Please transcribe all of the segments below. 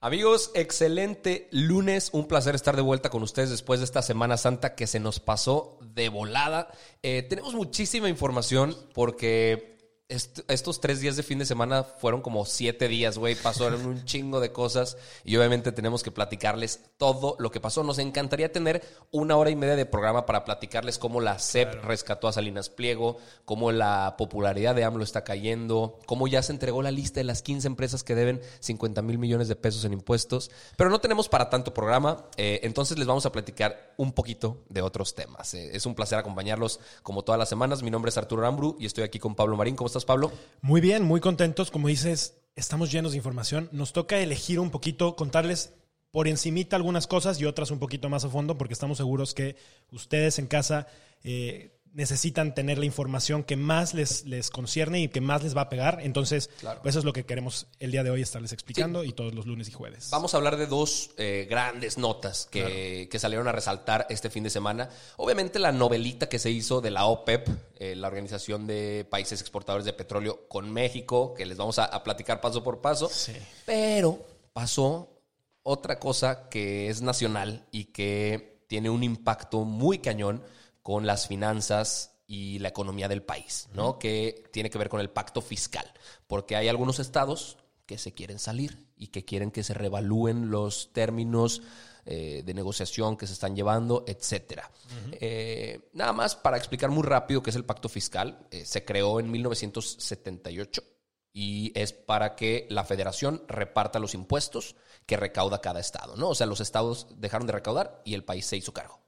Amigos, excelente lunes. Un placer estar de vuelta con ustedes después de esta Semana Santa que se nos pasó de volada. Eh, tenemos muchísima información porque est- estos tres días de fin de semana fueron como siete días, güey. Pasaron un chingo de cosas y obviamente tenemos que platicarles todo lo que pasó. Nos encantaría tener una hora y media de programa para platicarles cómo la CEP rescató a Salinas Pliego, cómo la popularidad de AMLO está cayendo, cómo ya se entregó la lista de las 15 empresas que deben 50 mil millones de pesos en impuestos. Pero no tenemos para tanto programa, eh, entonces les vamos a platicar un poquito de otros temas. Eh, es un placer acompañarlos como todas las semanas. Mi nombre es Arturo Aramburu y estoy aquí con Pablo Marín. ¿Cómo estás, Pablo? Muy bien, muy contentos. Como dices, estamos llenos de información. Nos toca elegir un poquito, contarles por encimita algunas cosas y otras un poquito más a fondo, porque estamos seguros que ustedes en casa eh, necesitan tener la información que más les, les concierne y que más les va a pegar. Entonces, Claro. pues eso es lo que queremos el día de hoy estarles explicando y todos los lunes y jueves. Vamos a hablar de dos eh, grandes notas que, que salieron a resaltar este fin de semana. Obviamente la novelita que se hizo de la OPEP, eh, la Organización de Países Exportadores de Petróleo con México, que les vamos a, a platicar paso por paso. Sí. Pero pasó otra cosa que es nacional y que tiene un impacto muy cañón con las finanzas y la economía del país, ¿no? Que tiene que ver con el pacto fiscal, porque hay algunos estados que se quieren salir y que quieren que se revalúen los términos eh, de negociación que se están llevando, etcétera. Eh, nada más para explicar muy rápido qué es el pacto fiscal, eh, se creó en 1978 y es para que la federación reparta los impuestos que recauda cada estado, ¿no? O sea, los estados dejaron de recaudar y el país se hizo cargo.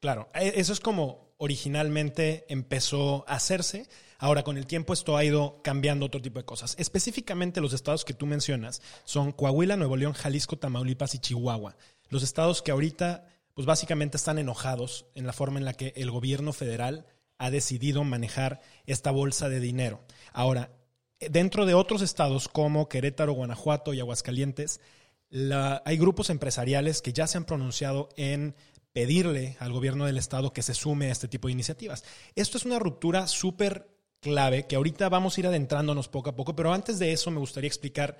Claro, e- eso es como originalmente empezó a hacerse. Ahora, con el tiempo esto ha ido cambiando otro tipo de cosas. Específicamente los estados que tú mencionas son Coahuila, Nuevo León, Jalisco, Tamaulipas y Chihuahua. Los estados que ahorita, pues básicamente están enojados en la forma en la que el gobierno federal ha decidido manejar esta bolsa de dinero. Ahora, dentro de otros estados como Querétaro, Guanajuato y Aguascalientes, la- hay grupos empresariales que ya se han pronunciado en pedirle al gobierno del estado que se sume a este tipo de iniciativas. Esto es una ruptura súper clave que ahorita vamos a ir adentrándonos poco a poco, pero antes de eso me gustaría explicar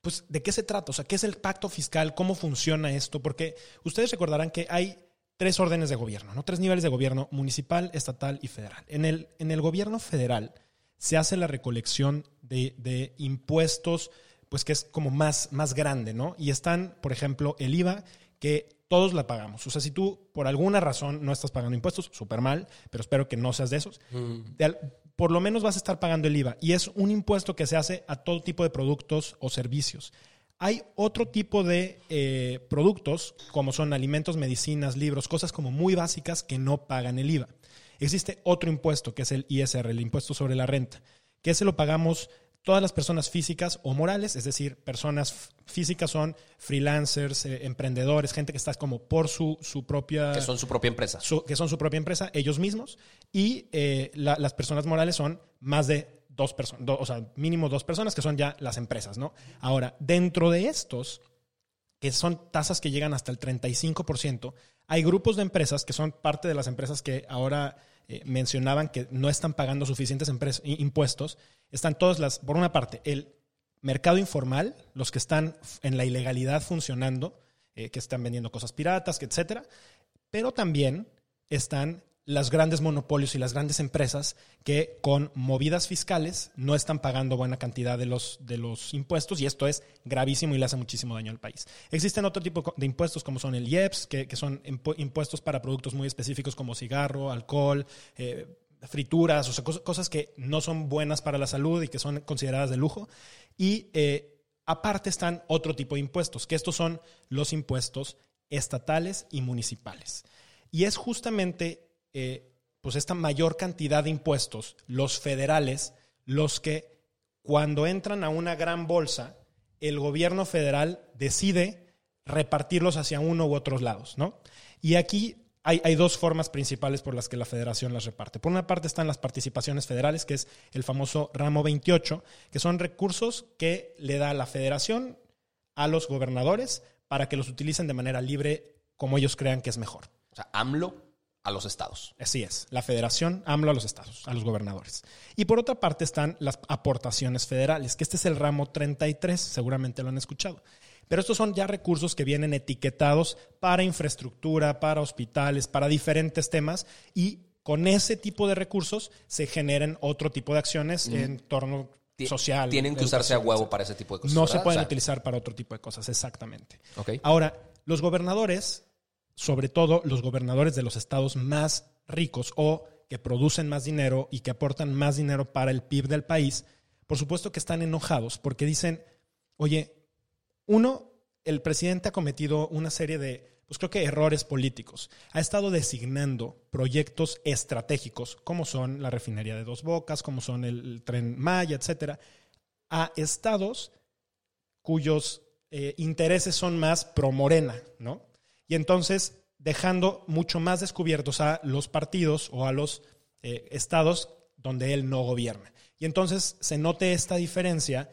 pues de qué se trata, o sea, qué es el pacto fiscal, cómo funciona esto, porque ustedes recordarán que hay tres órdenes de gobierno, ¿no? Tres niveles de gobierno, municipal, estatal y federal. En el, en el gobierno federal se hace la recolección de, de impuestos, pues que es como más, más grande, ¿no? Y están, por ejemplo, el IVA, que todos la pagamos. O sea, si tú por alguna razón no estás pagando impuestos, súper mal, pero espero que no seas de esos, al- por lo menos vas a estar pagando el IVA. Y es un impuesto que se hace a todo tipo de productos o servicios. Hay otro tipo de eh, productos, como son alimentos, medicinas, libros, cosas como muy básicas que no pagan el IVA. Existe otro impuesto que es el ISR, el impuesto sobre la renta, que ese lo pagamos todas las personas físicas o morales, es decir, personas físicas son freelancers, eh, emprendedores, gente que está como por su, su propia Que son su propia empresa. su- que son su propia empresa, ellos mismos, y eh, la- las personas morales son más de dos personas, o sea, mínimo dos personas, que son ya las empresas, ¿no? Ahora, dentro de estos, que son tasas que llegan hasta el 35%, hay grupos de empresas que son parte de las empresas que ahora eh, mencionaban que no están pagando suficientes impuestos. Están todas las, por una parte, el mercado informal, los que están en la ilegalidad funcionando, eh, que están vendiendo cosas piratas, etcétera, pero también están las grandes monopolios y las grandes empresas que con movidas fiscales no están pagando buena cantidad de los, de los impuestos y esto es gravísimo y le hace muchísimo daño al país. Existen otro tipo de impuestos como son el IEPS, que, que son impuestos para productos muy específicos como cigarro, alcohol, eh, frituras, o sea, cosas, que no son buenas para la salud y que son consideradas de lujo. Y eh, aparte están otro tipo de impuestos, que estos son los impuestos estatales y municipales. Y es justamente eh, pues esta mayor cantidad de impuestos, los federales, los que cuando entran a una gran bolsa, el gobierno federal decide repartirlos hacia uno u otros lados, ¿no? Y aquí hay, dos formas principales por las que la federación las reparte. Por una parte están las participaciones federales, que es el famoso ramo 28, que son recursos que le da la federación a los gobernadores para que los utilicen de manera libre como ellos crean que es mejor. O sea, AMLO a los estados. Así es, la federación AMLO a los estados, a los gobernadores. Y por otra parte están las aportaciones federales, que este es el ramo 33, seguramente lo han escuchado. Pero estos son ya recursos que vienen etiquetados para infraestructura, para hospitales, para diferentes temas y con ese tipo de recursos se generan otro tipo de acciones en torno social. Tienen que usarse a huevo para ese tipo de cosas. No se pueden utilizar para otro tipo de cosas, exactamente. Ahora, los gobernadores, sobre todo los gobernadores de los estados más ricos o que producen más dinero y que aportan más dinero para el PIB del país, por supuesto que están enojados porque dicen, oye, uno, el presidente ha cometido una serie de, pues creo que errores políticos. Ha estado designando proyectos estratégicos, como son la refinería de Dos Bocas, como son el, tren Maya, etcétera, a estados cuyos eh, intereses son más pro Morena, ¿no? Y entonces dejando mucho más descubiertos a los partidos o a los eh, estados donde él no gobierna. Y entonces se note esta diferencia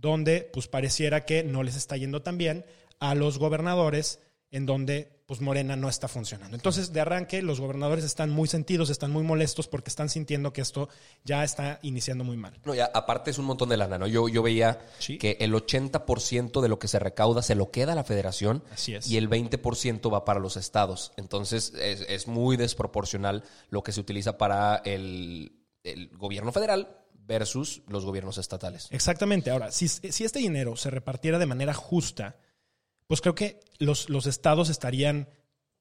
donde pues pareciera que no les está yendo tan bien a los gobernadores en donde pues Morena no está funcionando. Entonces, de arranque, los gobernadores están muy sentidos, están muy molestos porque están sintiendo que esto ya está iniciando muy mal. No, ya, aparte es un montón de lana, ¿no? Yo, yo veía que el 80% de lo que se recauda se lo queda a la federación Así es. y el 20% va para los estados. Entonces, es, es, muy desproporcional lo que se utiliza para el, el gobierno federal versus los gobiernos estatales. Exactamente. Ahora, si, si este dinero se repartiera de manera justa, pues creo que los, los estados estarían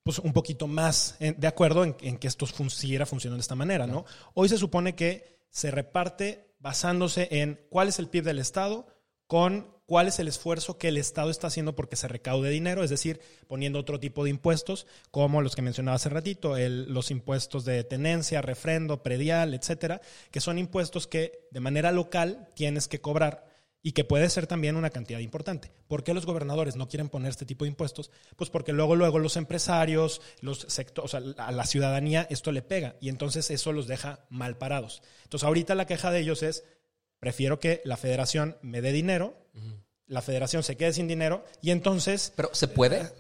pues, un poquito más de acuerdo en, que esto siguiera funcionando de esta manera, ¿no? Hoy se supone que se reparte basándose en cuál es el PIB del estado con cuál es el esfuerzo que el Estado está haciendo porque se recaude dinero, es decir, poniendo otro tipo de impuestos, como los que mencionaba hace ratito, los impuestos de tenencia, refrendo, predial, etcétera, que son impuestos que de manera local tienes que cobrar y que puede ser también una cantidad importante. ¿Por qué los gobernadores no quieren poner este tipo de impuestos? Pues porque luego, luego los empresarios, los sectores, o sea, a la ciudadanía esto le pega y entonces eso los deja mal parados. Entonces ahorita la queja de ellos es, Prefiero que la federación me dé dinero, la federación se quede sin dinero y entonces... Pero ¿se puede?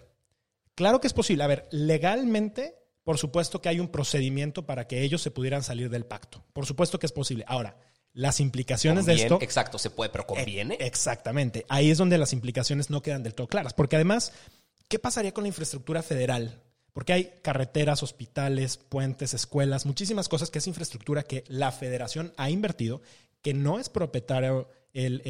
Claro que es posible. A ver, legalmente, por supuesto que hay un procedimiento para que ellos se pudieran salir del pacto. Por supuesto que es posible. Ahora, las implicaciones de esto... Exacto, se puede, pero conviene. exactamente. Ahí es donde las implicaciones no quedan del todo claras. Porque además, ¿qué pasaría con la infraestructura federal? Porque hay carreteras, hospitales, puentes, escuelas, muchísimas cosas que es infraestructura que la federación ha invertido que no es propietario el,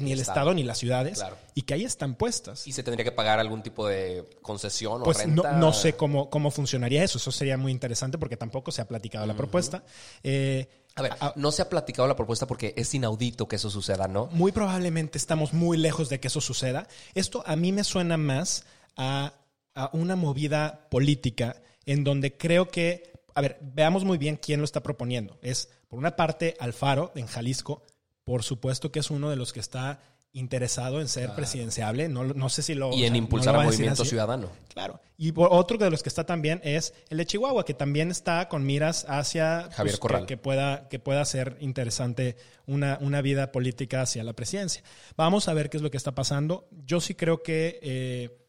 ni el Estado. ni las ciudades y que ahí están puestas. ¿Y se tendría que pagar algún tipo de concesión o pues renta? No, no sé cómo, cómo funcionaría eso. Eso sería muy interesante porque tampoco se ha platicado la propuesta. Eh, a ver, no se ha platicado la propuesta porque es inaudito que eso suceda, ¿no? Muy probablemente estamos muy lejos de que eso suceda. Esto a mí me suena más a, a una movida política en donde creo que a ver, veamos muy bien quién lo está proponiendo. Es, por una parte, Alfaro en Jalisco, por supuesto que es uno de los que está interesado en ser presidenciable. No, no, sé si lo. Y en impulsar a Movimiento Ciudadano. Claro. Y otro de los que está también es el de Chihuahua, que también está con miras hacia. Pues, Javier Corral. Que, pueda, que pueda ser interesante una, una vida política hacia la presidencia. Vamos a ver qué es lo que está pasando. Yo sí creo que eh,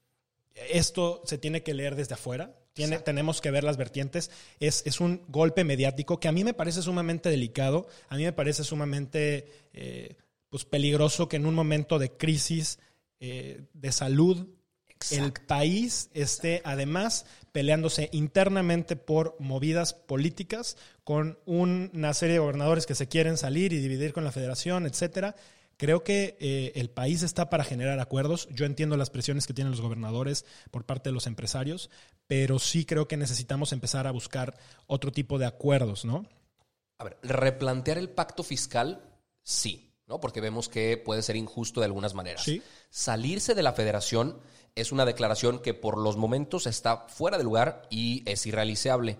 esto se tiene que leer desde afuera tenemos que ver las vertientes. Es, es, un golpe mediático que a mí me parece sumamente delicado, a mí me parece sumamente eh, pues peligroso que en un momento de crisis eh, de salud el país esté además peleándose internamente por movidas políticas con una serie de gobernadores que se quieren salir y dividir con la federación, etcétera. Creo que eh, el país está para generar acuerdos. Yo entiendo las presiones que tienen los gobernadores por parte de los empresarios, pero sí creo que necesitamos empezar a buscar otro tipo de acuerdos, ¿no? A ver, replantear el pacto fiscal, sí, ¿no? Porque vemos que puede ser injusto de algunas maneras. Sí. Salirse de la federación es una declaración que por los momentos está fuera de lugar y es irrealizable.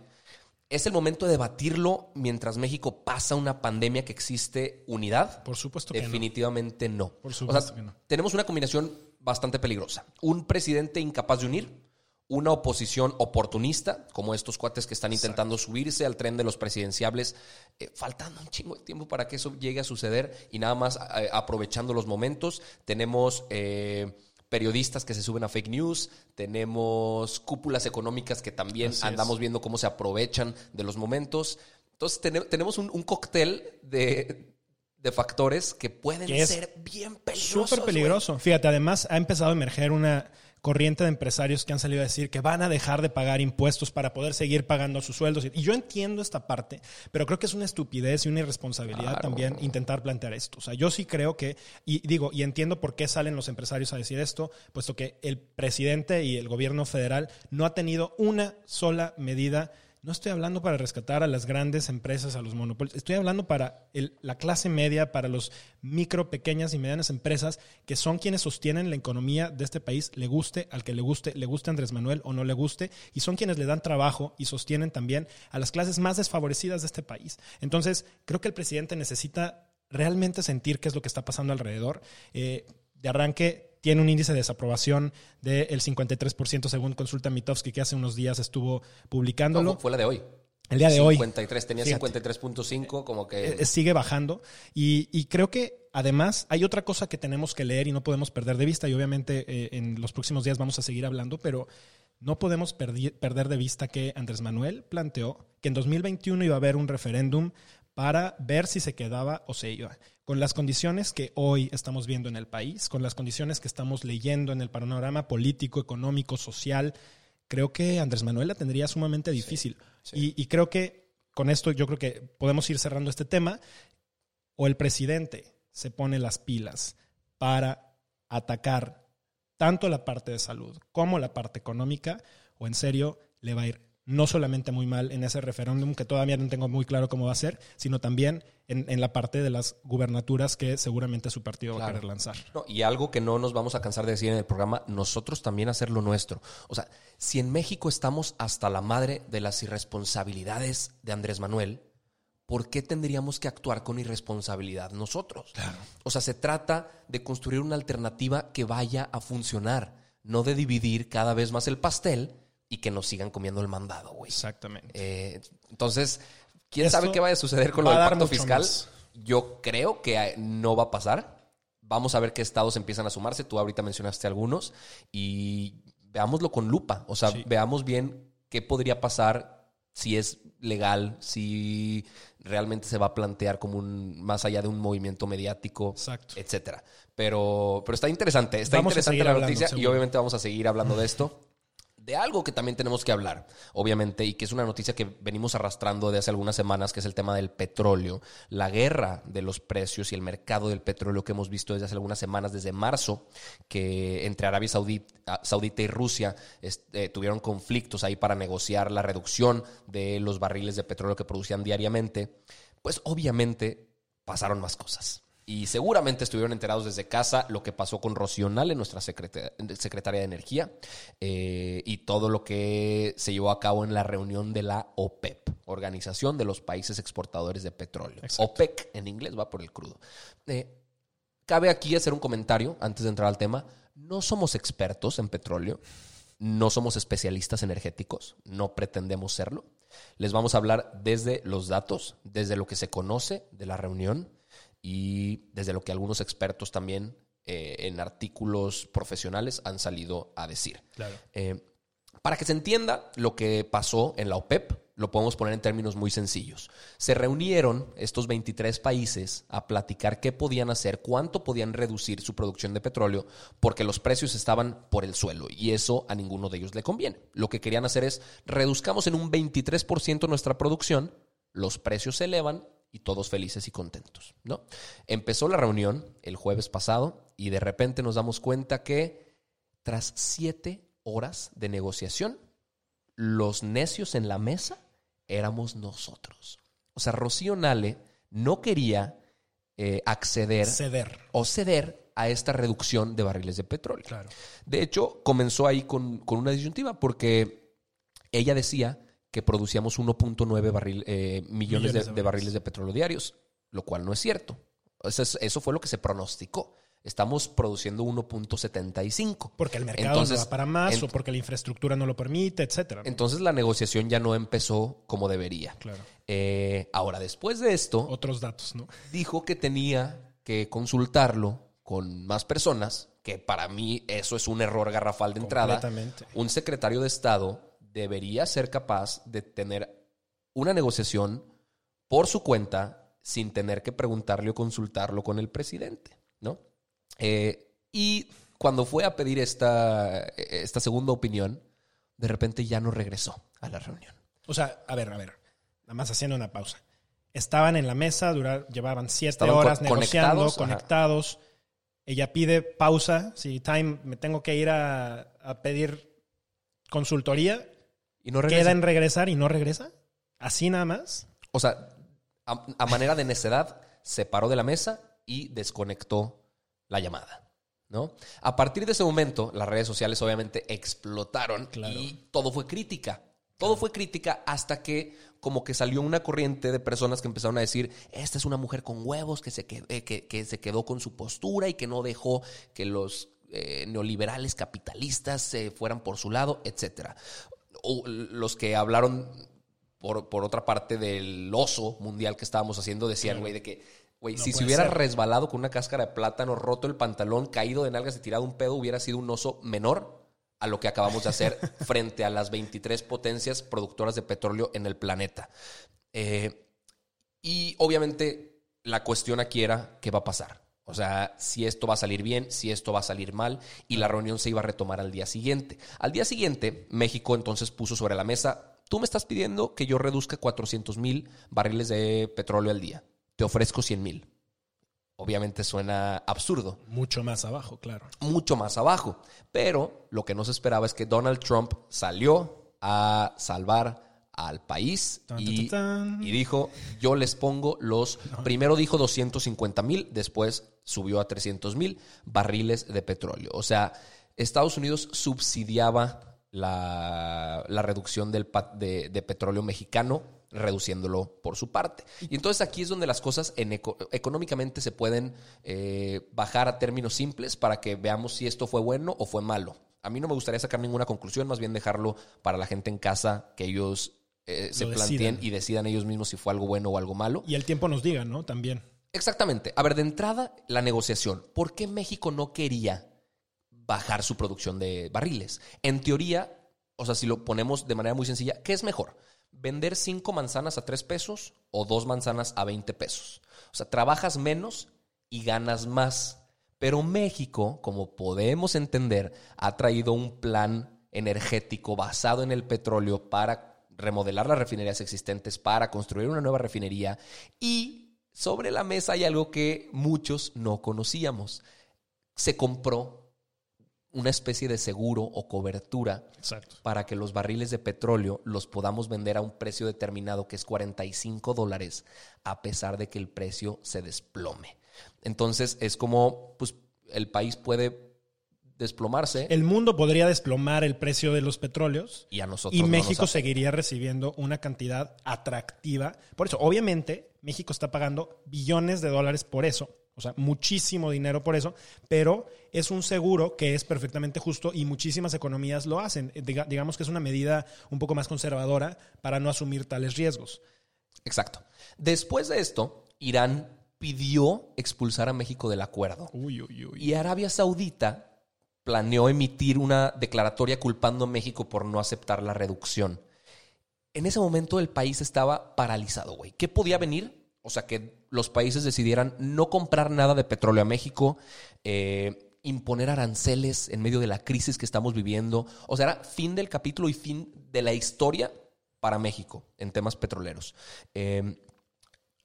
¿Es el momento de debatirlo mientras México pasa una pandemia que existe unidad? Por supuesto que no. Definitivamente no. Por supuesto O sea, que no. Tenemos una combinación bastante peligrosa. Un presidente incapaz de unir, una oposición oportunista, como estos cuates que están intentando subirse al tren de los presidenciables, eh, faltando un chingo de tiempo para que eso llegue a suceder y nada más eh, aprovechando los momentos. Tenemos... eh, periodistas que se suben a fake news, tenemos cúpulas económicas que también Así es. andamos viendo cómo se aprovechan de los momentos. Entonces tene- tenemos un, un cóctel de, de factores que pueden Que ser bien peligrosos. Súper güey. peligroso. Fíjate, además ha empezado a emerger una corriente de empresarios que han salido a decir que van a dejar de pagar impuestos para poder seguir pagando sus sueldos. Y yo entiendo esta parte, pero creo que es una estupidez y una irresponsabilidad Claro. también intentar plantear esto. O sea, yo sí creo que, y digo, y entiendo por qué salen los empresarios a decir esto, puesto que el presidente y el gobierno federal no ha tenido una sola medida no estoy hablando para rescatar a las grandes empresas, a los monopolios. Estoy hablando para la clase media, para los micro, pequeñas y medianas empresas que son quienes sostienen la economía de este país, le guste al que le guste, le guste a Andrés Manuel o no le guste, y son quienes le dan trabajo y sostienen también a las clases más desfavorecidas de este país. Entonces, creo que el presidente necesita realmente sentir qué es lo que está pasando alrededor. Eh, de arranque tiene un índice de desaprobación del 53% según consulta Mitofsky que hace unos días estuvo publicándolo. No, fue la de hoy. El día de hoy. 53, tenía Fíjate. 53.5, como que... Eh, sigue bajando. Y, y creo que además hay otra cosa que tenemos que leer y no podemos perder de vista. Y obviamente eh, en los próximos días vamos a seguir hablando, pero no podemos perder de vista que Andrés Manuel planteó que en 2021 iba a haber un referéndum para ver si se quedaba o se iba. Con las condiciones que hoy estamos viendo en el país, con las condiciones que estamos leyendo en el panorama político, económico, social, creo que Andrés Manuel la tendría sumamente difícil. Y, y creo que con esto yo creo que podemos ir cerrando este tema. O el presidente se pone las pilas para atacar tanto la parte de salud como la parte económica, o en serio le va a ir no solamente muy mal en ese referéndum, que todavía no tengo muy claro cómo va a ser, sino también en, en la parte de las gubernaturas que seguramente su partido va a querer lanzar. No, y algo que no nos vamos a cansar de decir en el programa, nosotros también hacer lo nuestro. O sea, si en México estamos hasta la madre de las irresponsabilidades de Andrés Manuel, ¿por qué tendríamos que actuar con irresponsabilidad nosotros? O sea, se trata de construir una alternativa que vaya a funcionar, no de dividir cada vez más el pastel y que nos sigan comiendo el mandado, güey. Exactamente. Eh, entonces, ¿quién Esto sabe qué vaya a suceder con lo del pacto fiscal? más. Yo creo que eh, no va a pasar. Vamos a ver qué estados empiezan a sumarse. Tú ahorita mencionaste algunos y veámoslo con lupa. O sea, Sí. veamos bien qué podría pasar si es legal, si realmente se va a plantear como un más allá de un movimiento mediático, Exacto. etcétera. Pero, pero está interesante, está Vamos interesante la hablando, noticia y obviamente vamos a seguir hablando de esto de algo que también tenemos que hablar, obviamente, y que es una noticia que venimos arrastrando de hace algunas semanas, que es el tema del petróleo, la guerra de los precios y el mercado del petróleo que hemos visto desde hace algunas semanas, desde marzo, que entre Arabia Saudita, Saudita y Rusia este, tuvieron conflictos ahí para negociar la reducción de los barriles de petróleo que producían diariamente, pues obviamente pasaron más cosas. Y seguramente estuvieron enterados desde casa lo que pasó con Rocío Nale, nuestra secreta- secretaria de Energía, eh, y todo lo que se llevó a cabo en la reunión de la OPEP, Organización de los Países Exportadores de Petróleo. Exacto. OPEC en inglés va por el crudo. Eh, cabe aquí hacer un comentario antes de entrar al tema. No somos expertos en petróleo, no somos especialistas energéticos, no pretendemos serlo. Les vamos a hablar desde los datos, desde lo que se conoce de la reunión y desde lo que algunos expertos también eh, en artículos profesionales han salido a decir. Claro. Eh, para que se entienda lo que pasó en la OPEP, lo podemos poner en términos muy sencillos. Se reunieron estos 23 países a platicar qué podían hacer, cuánto podían reducir su producción de petróleo, porque los precios estaban por el suelo y eso a ninguno de ellos le conviene. Lo que querían hacer es reduzcamos en un 23% nuestra producción, los precios se elevan y todos felices y contentos, ¿no? Empezó la reunión el jueves pasado y de repente nos damos cuenta que tras siete horas de negociación, los necios en la mesa éramos nosotros. O sea, Rocío Nale no quería eh, acceder Ceder. o ceder a esta reducción de barriles de petróleo. Claro. De hecho, comenzó ahí con, con una disyuntiva porque ella decía que producíamos 1.9 barril, eh, millones, Millones de, de de barriles de petróleo diarios, lo cual no es cierto. Eso, es- eso fue lo que se pronosticó. Estamos produciendo 1.75. Porque el mercado Entonces, no va para más o porque la infraestructura no lo permite, etcétera. ¿no? Entonces la negociación ya no empezó como debería. Claro. Eh, ahora, después de esto, Otros datos, ¿no? dijo que tenía que consultarlo con más personas, que para mí eso es un error garrafal de entrada. Un secretario de Estado debería ser capaz de tener una negociación por su cuenta sin tener que preguntarle o consultarlo con el presidente, ¿no? Eh, y cuando fue a pedir esta, esta segunda opinión, de repente ya no regresó a la reunión. O sea, a ver, a ver. Nada más haciendo una pausa. Estaban en la mesa, durar, llevaban siete Estaban horas co- negociando, conectados. Ella pide pausa. Si time, me tengo que ir a, a pedir consultoría. Y no regresó. Queda en regresar y no regresa. Así nada más. O sea, a, a manera de necedad, se paró de la mesa y desconectó la llamada. ¿no? A partir de ese momento, las redes sociales obviamente explotaron Claro. y todo fue crítica. Todo fue crítica hasta que como que salió una corriente de personas que empezaron a decir, esta es una mujer con huevos que se quedó, que, que se quedó con su postura y que no dejó que los eh, neoliberales capitalistas se fueran por su lado, etcétera. Los que hablaron por, por otra parte del oso mundial que estábamos haciendo, decían, güey, de que, güey, No si se hubiera ser. resbalado con una cáscara de plátano, roto el pantalón, caído de nalgas y tirado un pedo, hubiera sido un oso menor a lo que acabamos de hacer frente a las 23 potencias productoras de petróleo en el planeta. Eh, y obviamente la cuestión aquí era qué va a pasar. O sea, si esto va a salir bien, si esto va a salir mal, y la reunión se iba a retomar al día siguiente. Al día siguiente, México entonces puso sobre la mesa, tú me estás pidiendo que yo reduzca 400 mil barriles de petróleo al día. Te ofrezco 100 mil. Obviamente suena absurdo Mucho más abajo, claro. mucho más abajo. Pero lo que no se esperaba es que Donald Trump salió a salvar al país Tan, y, tan, tan. y dijo, yo les pongo los, primero dijo 250 mil, después subió a 300 mil barriles de petróleo. O sea, Estados Unidos subsidiaba la, la reducción del, de, de petróleo mexicano reduciéndolo por su parte. Y entonces aquí es donde las cosas en eco- económicamente se pueden eh, bajar a términos simples para que veamos si esto fue bueno o fue malo. A mí no me gustaría sacar ninguna conclusión, más bien dejarlo para la gente en casa que ellos eh, se planteen decidan. y decidan ellos mismos si fue algo bueno o algo malo. Y el tiempo nos diga, ¿no? También. Exactamente. A ver, de entrada, la negociación. ¿Por qué México no quería bajar su producción de barriles? En teoría, o sea, si lo ponemos de manera muy sencilla, ¿qué es mejor? ¿Vender cinco manzanas a tres pesos o dos manzanas a 20 pesos? O sea, trabajas menos y ganas más. Pero México, como podemos entender, ha traído un plan energético basado en el petróleo para remodelar las refinerías existentes, para construir una nueva refinería y sobre la mesa hay algo que muchos no conocíamos. Se compró una especie de seguro o cobertura Exacto. para que los barriles de petróleo los podamos vender a un precio determinado que es 45 dólares, a pesar de que el precio se desplome. Entonces es como pues, el país puede desplomarse El mundo podría desplomar el precio de los petróleos y a nosotros y no México seguiría recibiendo una cantidad atractiva. Por eso, obviamente, México está pagando billones de dólares por eso. O sea, muchísimo dinero por eso, pero es un seguro que es perfectamente justo y muchísimas economías lo hacen. Diga- digamos que es una medida un poco más conservadora para no asumir tales riesgos. Exacto. Después de esto, Irán pidió expulsar a México del acuerdo. Uy, uy, uy. Y Arabia Saudita planeó emitir una declaratoria culpando a México por no aceptar la reducción. en ese momento el país estaba paralizado, güey. ¿Qué podía venir? O sea, que los países decidieran no comprar nada de petróleo a México, eh, imponer aranceles en medio de la crisis que estamos viviendo. O sea, era fin del capítulo y fin de la historia para México en temas petroleros. Eh,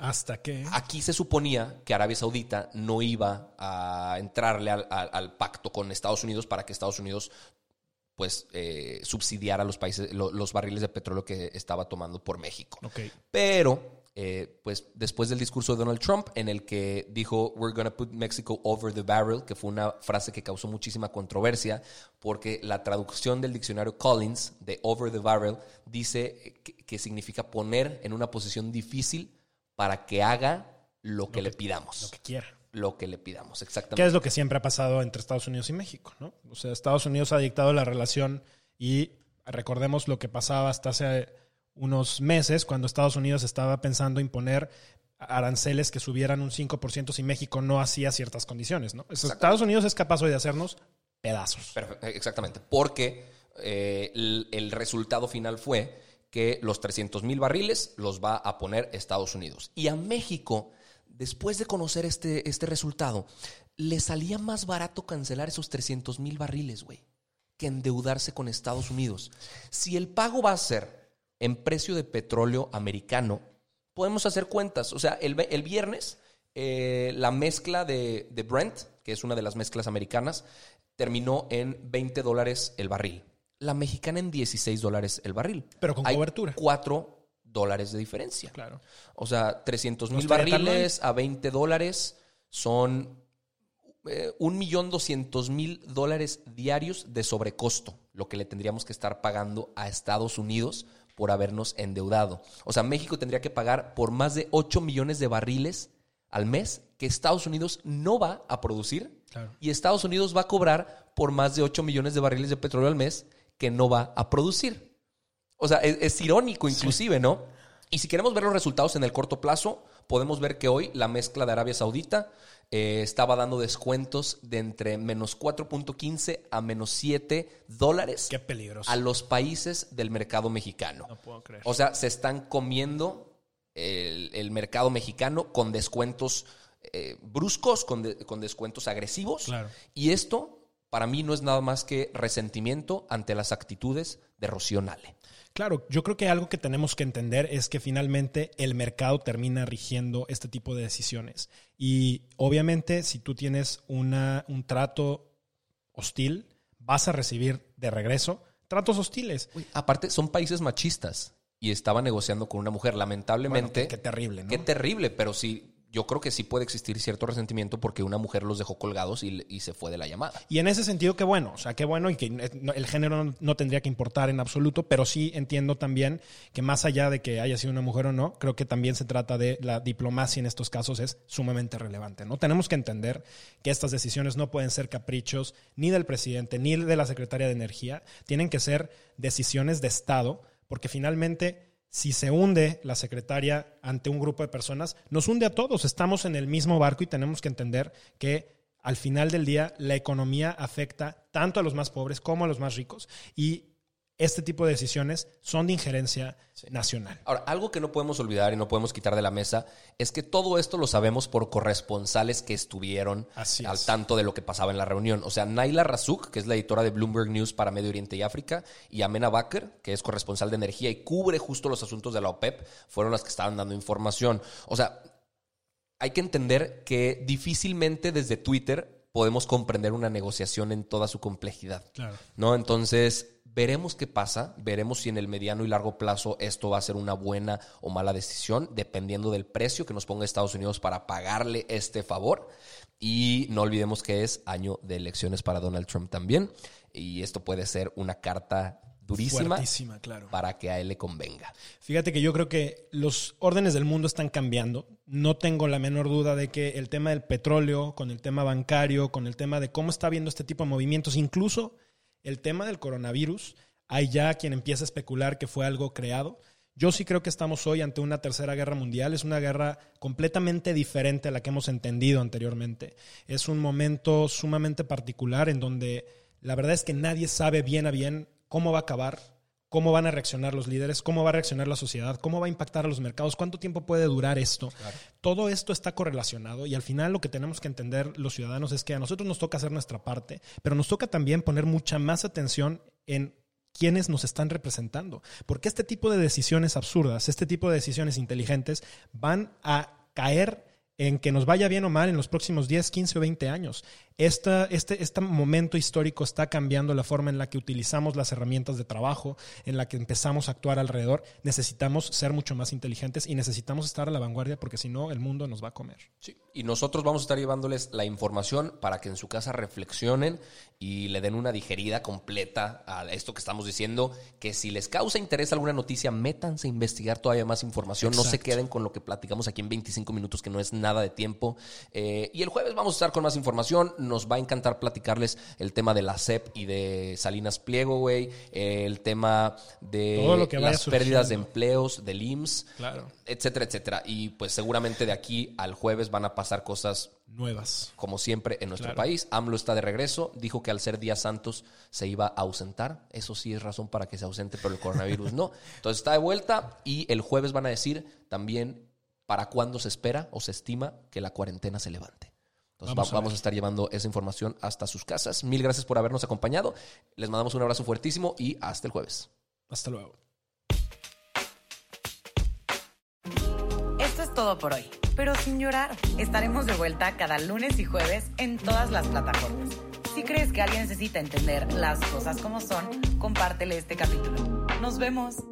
Hasta que... Aquí se suponía que Arabia Saudita no iba a entrarle al, al- al pacto con Estados Unidos para que Estados Unidos pues eh, subsidiara los países lo- los barriles de petróleo que estaba tomando por México. Ok. Pero eh, pues después del discurso de Donald Trump en el que dijo we're gonna put Mexico over the barrel, que fue una frase que causó muchísima controversia porque la traducción del diccionario Collins de over the barrel dice que, que significa poner en una posición difícil para que haga lo que, le pidamos. Lo que quiera. Lo que le pidamos, ¿Qué exactamente. es lo que siempre ha pasado entre Estados Unidos y México? ¿no? O sea, Estados Unidos ha dictado la relación y recordemos lo que pasaba hasta hace unos meses cuando Estados Unidos estaba pensando imponer aranceles que subieran un 5% si México no hacía ciertas condiciones. ¿no? Estados Unidos es capaz hoy de hacernos pedazos. Perfe- Exactamente, porque eh, el, el resultado final fue que los 300 mil barriles los va a poner Estados Unidos. Y a México, después de conocer este, este resultado, le salía más barato cancelar esos 300 mil barriles, güey, que endeudarse con Estados Unidos. Si el pago va a ser en precio de petróleo americano, podemos hacer cuentas. O sea, el, el viernes, eh, la mezcla de, de Brent, que es una de las mezclas americanas, terminó en 20 dólares el barril. La mexicana en 16 dólares el barril. Pero con Hay cobertura. 4 dólares de diferencia. Claro. O sea, 300 No mil barriles a 20 dólares son eh, un millón doscientos mil dólares diarios de sobrecosto, lo que le tendríamos que estar pagando a Estados Unidos por habernos endeudado. O sea, México tendría que pagar por más de 8 millones de barriles al mes que Estados Unidos no va a producir Claro. y Estados Unidos va a cobrar por más de 8 millones de barriles de petróleo al mes que no va a producir. O sea, es, es irónico inclusive, ¿no? Y si queremos ver los resultados en el corto plazo, podemos ver que hoy la mezcla de Arabia Saudita eh, estaba dando descuentos de entre menos 4.15 a menos 7 dólares Qué peligroso. a los países del mercado mexicano. No puedo creer. O sea, se están comiendo el, el mercado mexicano con descuentos eh, bruscos, con, de- con descuentos agresivos. Claro. Y esto, para mí, no es nada más que resentimiento ante las actitudes de Rocío Nale. Claro, yo creo que algo que tenemos que entender es que finalmente el mercado termina rigiendo este tipo de decisiones. Y obviamente si tú tienes una, un trato hostil, vas a recibir de regreso tratos hostiles. Uy, aparte, son países machistas y estaba negociando con una mujer. Lamentablemente. Bueno, qué- qué terrible, ¿no? Qué terrible, pero sí. Yo creo que sí puede existir cierto resentimiento porque una mujer los dejó colgados y, se fue de la llamada. Y en ese sentido, qué bueno, o sea, qué bueno y que no- el género no, no tendría que importar en absoluto, pero sí entiendo también que más allá de que haya sido una mujer o no, creo que también se trata de la diplomacia en estos casos es sumamente relevante, ¿no? Tenemos que entender que estas decisiones no pueden ser caprichos ni del presidente ni de la secretaria de Energía, tienen que ser decisiones de Estado, porque finalmente si se hunde la secretaria ante un grupo de personas, nos hunde a todos. Estamos en el mismo barco y tenemos que entender que al final del día la economía afecta tanto a los más pobres como a los más ricos y este tipo de decisiones son de injerencia nacional. Ahora, algo que no podemos olvidar y no podemos quitar de la mesa es que todo esto lo sabemos por corresponsales que estuvieron Así al es. tanto de lo que pasaba en la reunión. O sea, Naila Razuk, que es la editora de Bloomberg News para Medio Oriente y África, y Amena Baker, que es corresponsal de energía y cubre justo los asuntos de la OPEP, fueron las que estaban dando información. O sea, hay que entender que difícilmente desde Twitter podemos comprender una negociación en toda su complejidad. Claro. ¿No? Entonces, veremos qué pasa, veremos si en el mediano y largo plazo esto va a ser una buena o mala decisión, dependiendo del precio que nos ponga Estados Unidos para pagarle este favor. Y no olvidemos que es año de elecciones para Donald Trump también. Y esto puede ser una carta durísima claro. para que a él le convenga. Fíjate que yo creo que los órdenes del mundo están cambiando. No tengo la menor duda de que el tema del petróleo, con el tema bancario, con el tema de cómo está viendo este tipo de movimientos, incluso el tema del coronavirus, hay ya quien empieza a especular que fue algo creado. Yo sí creo que estamos hoy ante una tercera guerra mundial. Es una guerra completamente diferente a la que hemos entendido anteriormente. Es un momento sumamente particular en donde la verdad es que nadie sabe bien a bien cómo va a acabar cómo van a reaccionar los líderes, cómo va a reaccionar la sociedad, cómo va a impactar a los mercados, cuánto tiempo puede durar esto. Todo esto está correlacionado y al final lo que tenemos que entender los ciudadanos es que a nosotros nos toca hacer nuestra parte, pero nos toca también poner mucha más atención en quiénes nos están representando, porque este tipo de decisiones absurdas, este tipo de decisiones inteligentes van a caer en que nos vaya bien o mal en los próximos 10, 15 o 20 años. Esta, este, este momento histórico está cambiando la forma en la que utilizamos las herramientas de trabajo, en la que empezamos a actuar alrededor. Necesitamos ser mucho más inteligentes y necesitamos estar a la vanguardia porque si no, el mundo nos va a comer. Sí, y nosotros vamos a estar llevándoles la información para que en su casa reflexionen y le den una digerida completa a esto que estamos diciendo, que si les causa interés alguna noticia, métanse a investigar todavía más información, no se queden con lo que platicamos aquí en 25 minutos, que no es nada de tiempo. Eh, y el jueves vamos a estar con más información nos va a encantar platicarles el tema de la CEP y de Salinas Pliego, güey, el tema de las pérdidas de empleos, del IMSS, claro. etcétera, etcétera. Y pues seguramente de aquí al jueves van a pasar cosas nuevas. Como siempre en nuestro país. AMLO está de regreso. Dijo que al ser Díaz Santos se iba a ausentar. Eso sí es razón para que se ausente, pero el coronavirus no. Entonces está de vuelta y el jueves van a decir también para cuándo se espera o se estima que la cuarentena se levante vamos, a, estar llevando esa información hasta sus casas. Mil gracias por habernos acompañado. Les mandamos un abrazo fuertísimo y hasta el jueves. Hasta luego. Esto es todo por hoy, pero sin llorar. Estaremos de vuelta cada lunes y jueves en todas las plataformas. Si crees que alguien necesita entender las cosas como son, compártele este capítulo. Nos vemos.